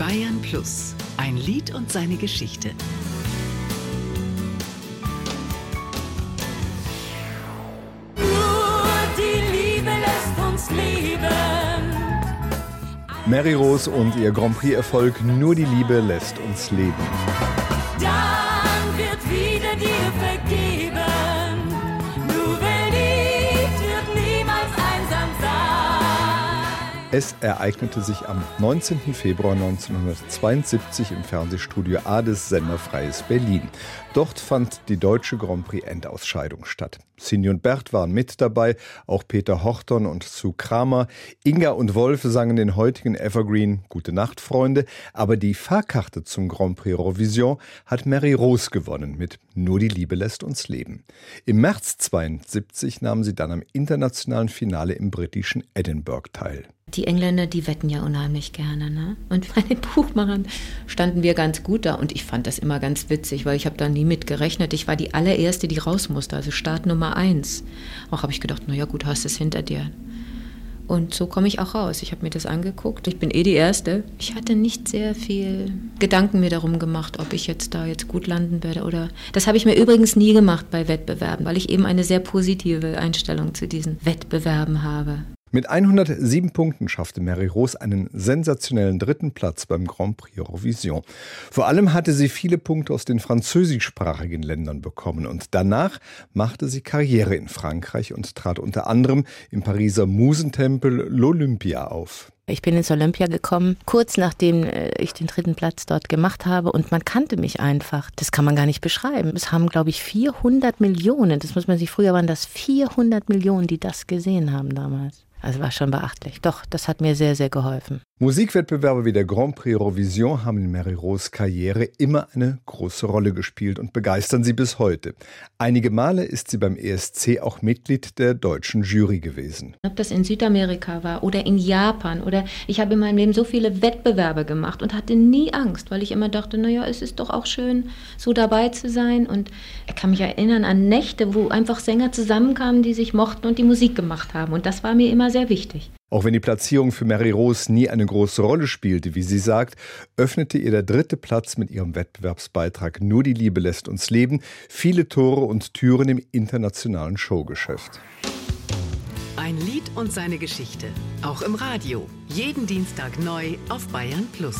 Bayern Plus, ein Lied und seine Geschichte. Nur die Liebe lässt uns leben. Mary Rose und ihr Grand Prix-Erfolg Nur die Liebe lässt uns leben. Dann wird wieder dir vergeben. Es ereignete sich am 19. Februar 1972 im Fernsehstudio A des Sender Freies Berlin. Dort fand die deutsche Grand Prix Endausscheidung statt. Cindy und Bert waren mit dabei, auch Peter Horton und Sue Kramer. Inga und Wolf sangen den heutigen Evergreen Gute Nacht, Freunde. Aber die Fahrkarte zum Grand Prix Eurovision hat Mary Rose gewonnen mit Nur die Liebe lässt uns leben. Im März 72 nahm sie dann am internationalen Finale im britischen Edinburgh teil. Die Engländer, die wetten ja unheimlich gerne. Ne? Und bei den Buchmachern standen wir ganz gut da. Und ich fand das immer ganz witzig, weil ich habe da nie mit gerechnet. Ich war die allererste, die raus musste, also Start Nummer eins. Auch habe ich gedacht, naja gut, hast es hinter dir. Und so komme ich auch raus. Ich habe mir das angeguckt. Ich bin eh die Erste. Ich hatte nicht sehr viel Gedanken mir darum gemacht, ob ich jetzt da jetzt gut landen werde oder. Das habe ich mir übrigens nie gemacht bei Wettbewerben, weil ich eben eine sehr positive Einstellung zu diesen Wettbewerben habe. Mit 107 Punkten schaffte Mary Rose einen sensationellen dritten Platz beim Grand Prix Eurovision. Vor allem hatte sie viele Punkte aus den französischsprachigen Ländern bekommen und danach machte sie Karriere in Frankreich und trat unter anderem im Pariser Musentempel L'Olympia auf. Ich bin ins Olympia gekommen, kurz nachdem äh, ich den dritten Platz dort gemacht habe und man kannte mich einfach. Das kann man gar nicht beschreiben. Es haben, glaube ich, 400 Millionen, das muss man sich, früher waren das 400 Millionen, die das gesehen haben damals. Also war schon beachtlich. Doch, das hat mir sehr, sehr geholfen. Musikwettbewerbe wie der Grand Prix Eurovision haben in Mary Rose Karriere immer eine große Rolle gespielt und begeistern sie bis heute. Einige Male ist sie beim ESC auch Mitglied der deutschen Jury gewesen. Ob das in Südamerika war oder in Japan oder ich habe in meinem Leben so viele Wettbewerbe gemacht und hatte nie Angst, weil ich immer dachte, naja, es ist doch auch schön, so dabei zu sein. Und ich kann mich erinnern an Nächte, wo einfach Sänger zusammenkamen, die sich mochten und die Musik gemacht haben. Und das war mir immer sehr wichtig. Auch wenn die Platzierung für Mary Rose nie eine große Rolle spielte, wie sie sagt, öffnete ihr der dritte Platz mit ihrem Wettbewerbsbeitrag Nur die Liebe lässt uns leben viele Tore und Türen im internationalen Showgeschäft. Ein Lied und seine Geschichte. Auch im Radio. Jeden Dienstag neu auf Bayern Plus.